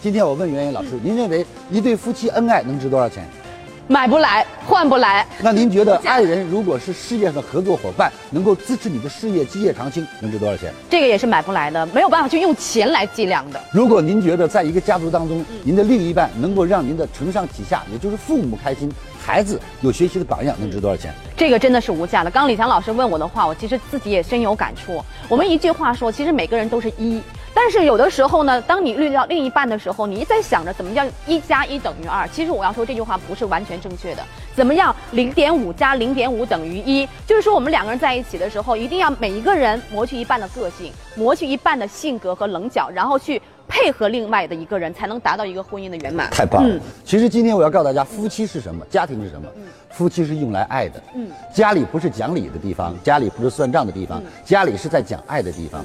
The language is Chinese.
今天我问袁袁老师，您认为一对夫妻恩爱能值多少钱？买不来，换不来。那您觉得爱人如果是事业上的合作伙伴，能够支持你的事业基业长青，能值多少钱？这个也是买不来的，没有办法去用钱来计量的。如果您觉得在一个家族当中，您的另一半能够让您的承上启下，也就是父母开心，孩子有学习的榜样，能值多少钱？这个真的是无价的。刚李强老师问我的话，我其实自己也深有感触。我们一句话说，其实每个人都是一。但是有的时候呢，当你遇到另一半的时候，你在想着怎么叫一加一等于二。其实我要说这句话不是完全正确的。怎么样，零点五加零点五等于一？就是说我们两个人在一起的时候，一定要每一个人磨去一半的个性，磨去一半的性格和棱角，然后去配合另外的一个人，才能达到一个婚姻的圆满。太棒了！其实今天我要告诉大家，夫妻是什么？家庭是什么？夫妻是用来爱的。嗯，家里不是讲理的地方，家里不是算账的地方，家里是在讲爱的地方。